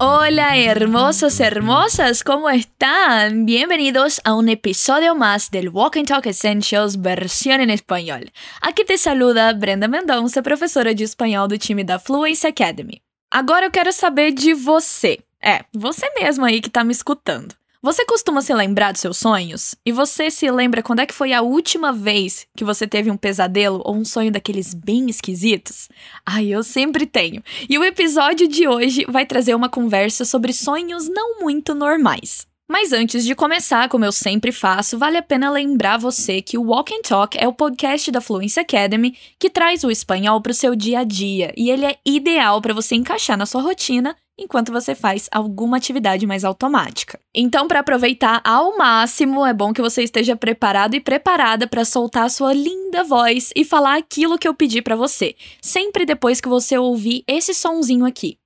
Hola hermosos, hermosas, ¿cómo están? Bienvenidos a un episodio más del Walk and Talk Essentials versión en español. Aqui te saluda Brenda Mendonça, professora de espanhol do time da Fluency Academy. Agora eu quero saber de você. É, você mesmo aí que tá me escutando. Você costuma se lembrar dos seus sonhos? E você se lembra quando é que foi a última vez que você teve um pesadelo ou um sonho daqueles bem esquisitos? Ai, eu sempre tenho. E o episódio de hoje vai trazer uma conversa sobre sonhos não muito normais. Mas antes de começar, como eu sempre faço, vale a pena lembrar você que o Walk and Talk é o podcast da Fluency Academy que traz o espanhol para o seu dia a dia e ele é ideal para você encaixar na sua rotina enquanto você faz alguma atividade mais automática. Então, para aproveitar ao máximo, é bom que você esteja preparado e preparada para soltar a sua linda voz e falar aquilo que eu pedi para você, sempre depois que você ouvir esse sonzinho aqui.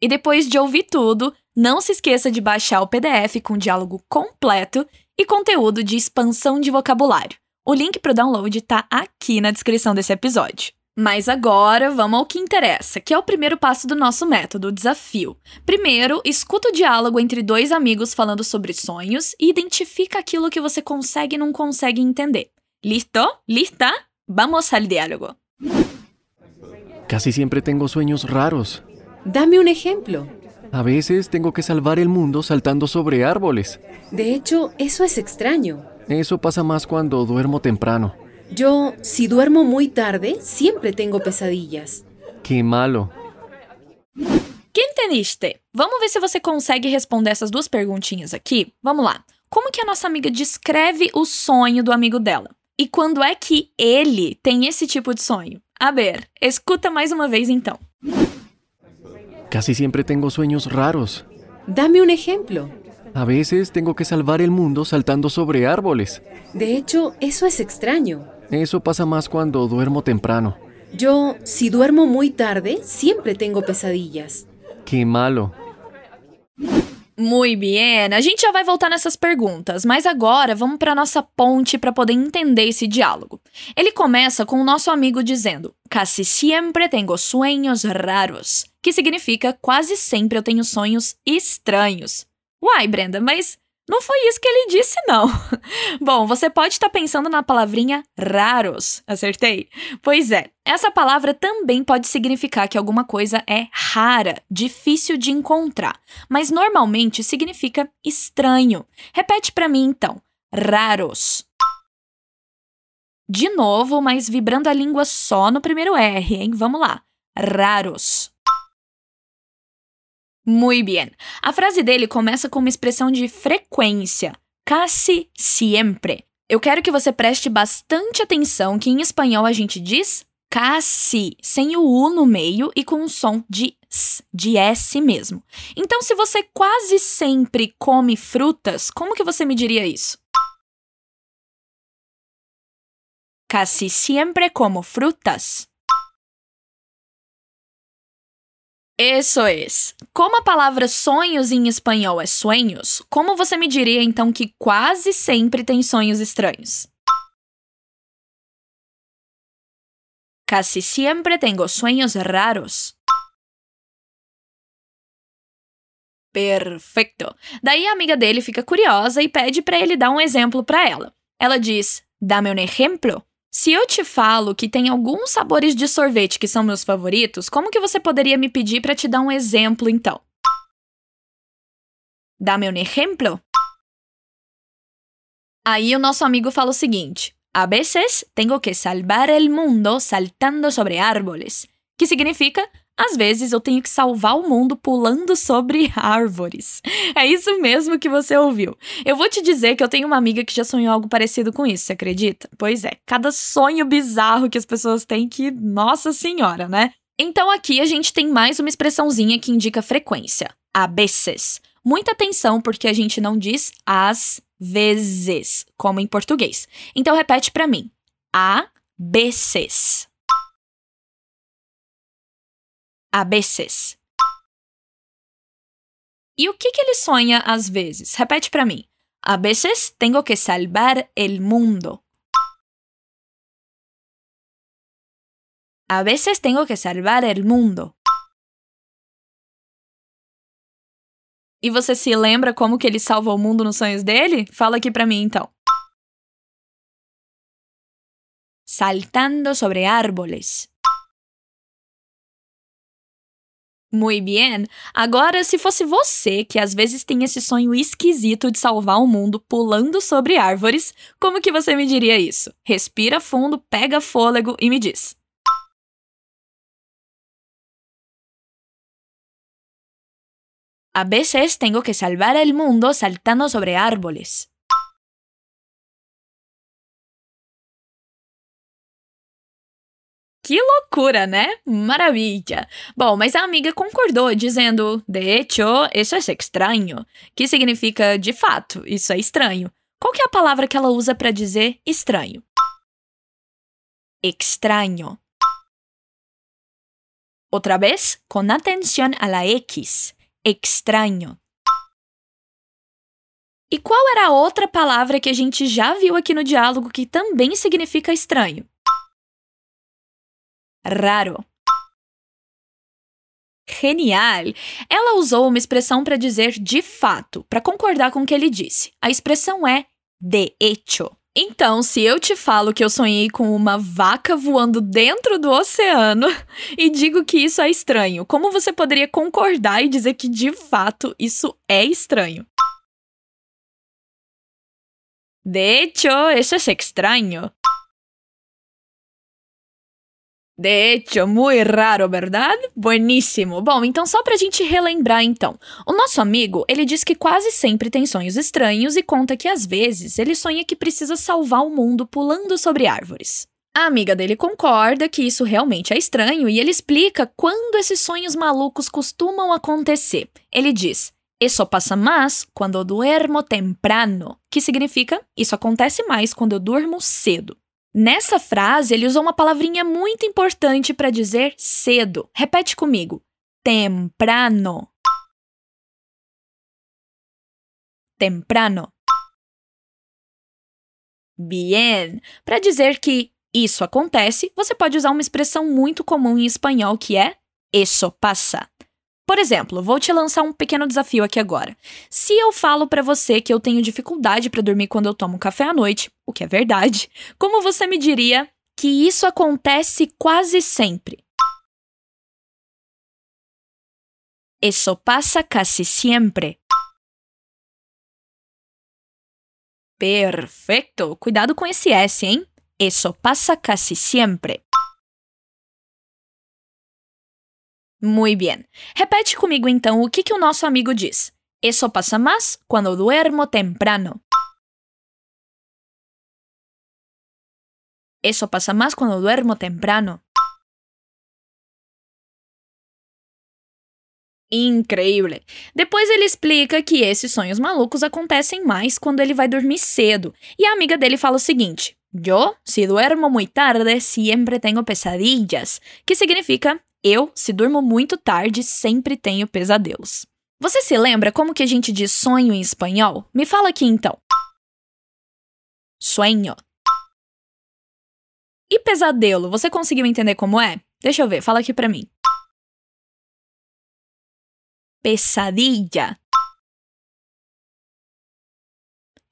E depois de ouvir tudo, não se esqueça de baixar o PDF com diálogo completo e conteúdo de expansão de vocabulário. O link para o download está aqui na descrição desse episódio. Mas agora vamos ao que interessa, que é o primeiro passo do nosso método, o desafio. Primeiro, escuta o diálogo entre dois amigos falando sobre sonhos e identifica aquilo que você consegue e não consegue entender. Listo? Lista? Vamos al diálogo. Casi siempre tengo sueños raros. Dame un ejemplo. A veces tengo que salvar el mundo saltando sobre árboles. De hecho, eso es extraño. Eso pasa más cuando duermo temprano. Yo, si duermo muy tarde, siempre tengo pesadillas. Qué malo. Que entendiste? Vamos ver se você consegue responder essas duas perguntinhas aqui. Vamos lá. Como que a nossa amiga descreve o sonho do amigo dela? E quando é que ele tem esse tipo de sonho? A ver, escuta mais uma vez então. Casi siempre tengo sueños raros. Dame un ejemplo. A veces tengo que salvar el mundo saltando sobre árboles. De hecho, eso es extraño. Eso pasa más cuando duermo temprano. Yo, si duermo muy tarde, siempre tengo pesadillas. Qué malo. Muy bien, a gente já vai voltar nessas perguntas, mas agora vamos para nossa ponte para poder entender esse diálogo. Ele começa com o nosso amigo dizendo: Casi siempre tengo sueños raros, que significa quase sempre eu tenho sonhos estranhos. Uai, Brenda, mas não foi isso que ele disse, não. Bom, você pode estar pensando na palavrinha raros. Acertei? Pois é, essa palavra também pode significar que alguma coisa é rara, difícil de encontrar, mas normalmente significa estranho. Repete para mim então: raros. De novo, mas vibrando a língua só no primeiro R, hein? Vamos lá. Raros. Muy bien. A frase dele começa com uma expressão de frequência, casi siempre. Eu quero que você preste bastante atenção que em espanhol a gente diz casi, sem o U no meio e com um som de S, de S mesmo. Então, se você quase sempre come frutas, como que você me diria isso? Casi siempre como frutas. Isso es. Como a palavra sonhos em espanhol é sonhos, como você me diria então que quase sempre tem sonhos estranhos? Casi siempre tengo sueños raros. Perfeito. Daí a amiga dele fica curiosa e pede para ele dar um exemplo para ela. Ela diz: "Dame um exemplo." Se eu te falo que tem alguns sabores de sorvete que são meus favoritos, como que você poderia me pedir para te dar um exemplo então? Dame um exemplo? Aí o nosso amigo fala o seguinte: A veces tengo que salvar el mundo saltando sobre árboles, que significa às vezes eu tenho que salvar o mundo pulando sobre árvores. É isso mesmo que você ouviu. Eu vou te dizer que eu tenho uma amiga que já sonhou algo parecido com isso, você acredita? Pois é, cada sonho bizarro que as pessoas têm que, nossa senhora, né? Então aqui a gente tem mais uma expressãozinha que indica frequência. A veces. Muita atenção porque a gente não diz às vezes, como em português. Então repete para mim. A veces. A veces. E o que, que ele sonha às vezes? Repete para mim. A veces tengo que salvar el mundo. A veces tengo que salvar el mundo. E você se lembra como que ele salva o mundo nos sonhos dele? Fala aqui pra mim então. Saltando sobre árboles. Muito bem. Agora, se fosse você que às vezes tem esse sonho esquisito de salvar o mundo pulando sobre árvores, como que você me diria isso? Respira fundo, pega fôlego e me diz. A veces tengo que salvar el mundo saltando sobre árboles. Que loucura, né? Maravilha! Bom, mas a amiga concordou, dizendo: De hecho, isso é estranho. Que significa, de fato, isso é estranho. Qual que é a palavra que ela usa para dizer estranho? Extraño. Outra vez, com atenção a la X extraño. E qual era a outra palavra que a gente já viu aqui no diálogo que também significa estranho? Raro. Genial! Ela usou uma expressão para dizer de fato, para concordar com o que ele disse. A expressão é de hecho. Então, se eu te falo que eu sonhei com uma vaca voando dentro do oceano e digo que isso é estranho, como você poderia concordar e dizer que de fato isso é estranho? De hecho, eso es extraño. De hecho, muy raro, verdade? Bueníssimo. Bom, então só pra gente relembrar então. O nosso amigo, ele diz que quase sempre tem sonhos estranhos e conta que às vezes ele sonha que precisa salvar o mundo pulando sobre árvores. A amiga dele concorda que isso realmente é estranho e ele explica quando esses sonhos malucos costumam acontecer. Ele diz: Isso passa mais quando duermo temprano, que significa isso acontece mais quando eu durmo cedo. Nessa frase, ele usou uma palavrinha muito importante para dizer cedo. Repete comigo: temprano. Temprano. Bien. Para dizer que isso acontece, você pode usar uma expressão muito comum em espanhol que é eso pasa. Por exemplo, vou te lançar um pequeno desafio aqui agora. Se eu falo para você que eu tenho dificuldade para dormir quando eu tomo café à noite, o que é verdade, como você me diria que isso acontece quase sempre? Eso pasa casi siempre. Perfeito! Cuidado com esse S, hein? Eso pasa casi siempre. Muy bien. Repete comigo então o que, que o nosso amigo diz. Eso pasa más cuando duermo temprano. Eso pasa más cuando duermo temprano. Incrível. Depois ele explica que esses sonhos malucos acontecem mais quando ele vai dormir cedo. E a amiga dele fala o seguinte: Eu, se duermo muy tarde, siempre tengo pesadillas. Que significa eu, se durmo muito tarde, sempre tenho pesadelos. Você se lembra como que a gente diz sonho em espanhol? Me fala aqui então. Sueño. E pesadelo, você conseguiu entender como é? Deixa eu ver, fala aqui pra mim. Pesadilla.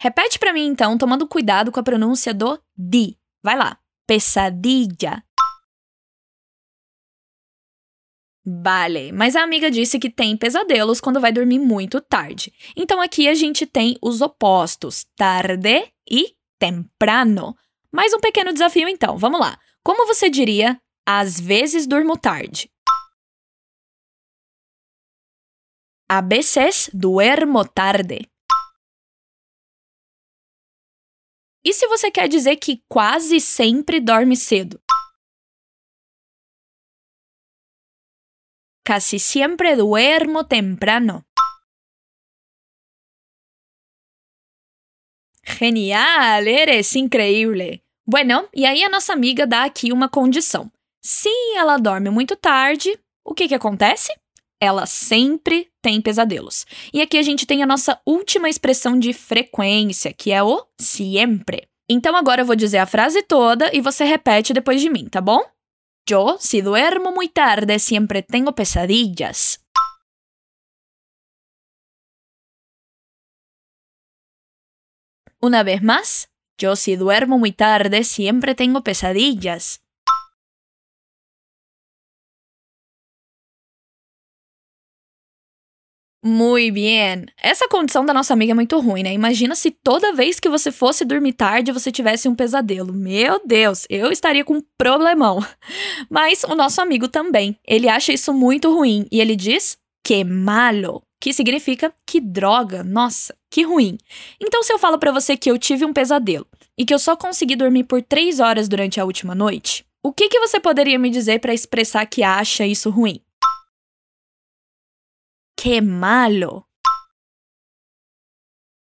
Repete para mim então, tomando cuidado com a pronúncia do di. Vai lá. Pesadilla. Vale, mas a amiga disse que tem pesadelos quando vai dormir muito tarde. Então aqui a gente tem os opostos, tarde e temprano. Mais um pequeno desafio então, vamos lá. Como você diria, às vezes durmo tarde? A veces duermo tarde. E se você quer dizer que quase sempre dorme cedo? Casi siempre duermo temprano. Genial, eres increíble. Bueno, e aí a nossa amiga dá aqui uma condição. Se ela dorme muito tarde, o que que acontece? Ela sempre tem pesadelos. E aqui a gente tem a nossa última expressão de frequência, que é o siempre. Então agora eu vou dizer a frase toda e você repete depois de mim, tá bom? Yo, si duermo muy tarde, siempre tengo pesadillas. Una vez más, yo si duermo muy tarde, siempre tengo pesadillas. Muy bien. Essa condição da nossa amiga é muito ruim, né? Imagina se toda vez que você fosse dormir tarde você tivesse um pesadelo. Meu Deus, eu estaria com um problemão. Mas o nosso amigo também. Ele acha isso muito ruim e ele diz que malo, que significa que droga. Nossa, que ruim. Então, se eu falo para você que eu tive um pesadelo e que eu só consegui dormir por três horas durante a última noite, o que, que você poderia me dizer para expressar que acha isso ruim? Que malo!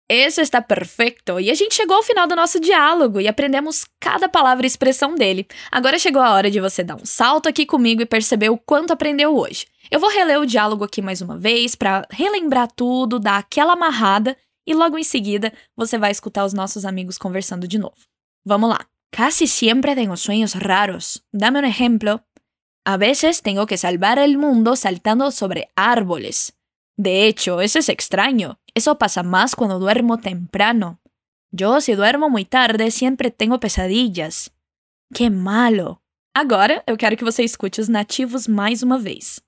Esse está perfeito! E a gente chegou ao final do nosso diálogo e aprendemos cada palavra e expressão dele. Agora chegou a hora de você dar um salto aqui comigo e perceber o quanto aprendeu hoje. Eu vou reler o diálogo aqui mais uma vez para relembrar tudo, dar aquela amarrada e logo em seguida você vai escutar os nossos amigos conversando de novo. Vamos lá! Casi siempre tengo sueños raros. Dame un ejemplo. A veces tengo que salvar el mundo saltando sobre árboles. De hecho, eso es extraño. Eso pasa más cuando duermo temprano. Yo, si duermo muy tarde, siempre tengo pesadillas. Que malo! Agora eu quero que você escute os nativos mais uma vez.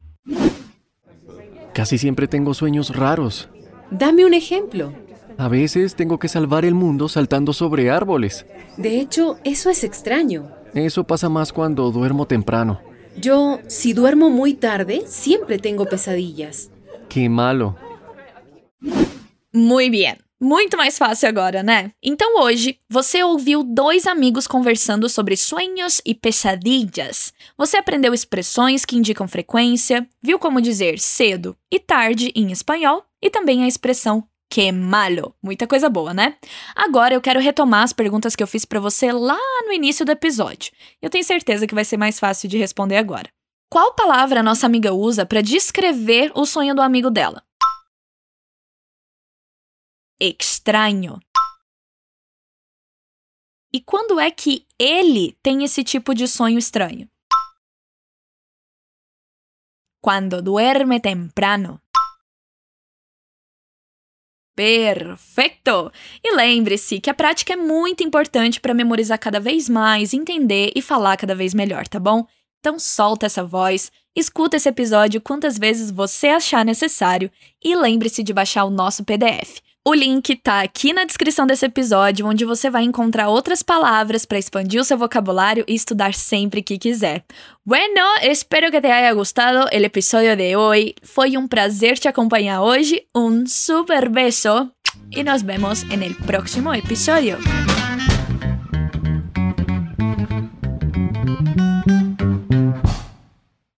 Casi siempre tengo sueños raros. Dame un ejemplo. A veces tengo que salvar el mundo saltando sobre árboles. De hecho, eso es extraño. Eso pasa más cuando duermo temprano. Yo, si duermo muy tarde, siempre tengo pesadillas. Que malo. Muy bien. Muito mais fácil agora, né? Então hoje você ouviu dois amigos conversando sobre sonhos e pesadillas. Você aprendeu expressões que indicam frequência, viu como dizer cedo e tarde em espanhol e também a expressão que malo. Muita coisa boa, né? Agora eu quero retomar as perguntas que eu fiz para você lá no início do episódio. Eu tenho certeza que vai ser mais fácil de responder agora. Qual palavra a nossa amiga usa para descrever o sonho do amigo dela? Extraño. E quando é que ele tem esse tipo de sonho estranho? Quando duerme temprano. Perfeito! E lembre-se que a prática é muito importante para memorizar cada vez mais, entender e falar cada vez melhor, tá bom? Então solta essa voz, escuta esse episódio quantas vezes você achar necessário e lembre-se de baixar o nosso PDF. O link tá aqui na descrição desse episódio, onde você vai encontrar outras palavras para expandir o seu vocabulário e estudar sempre que quiser. Bueno, espero que te haya gustado el episodio de hoy. Foi um prazer te acompanhar hoje. Um super beso e nos vemos en el próximo episodio.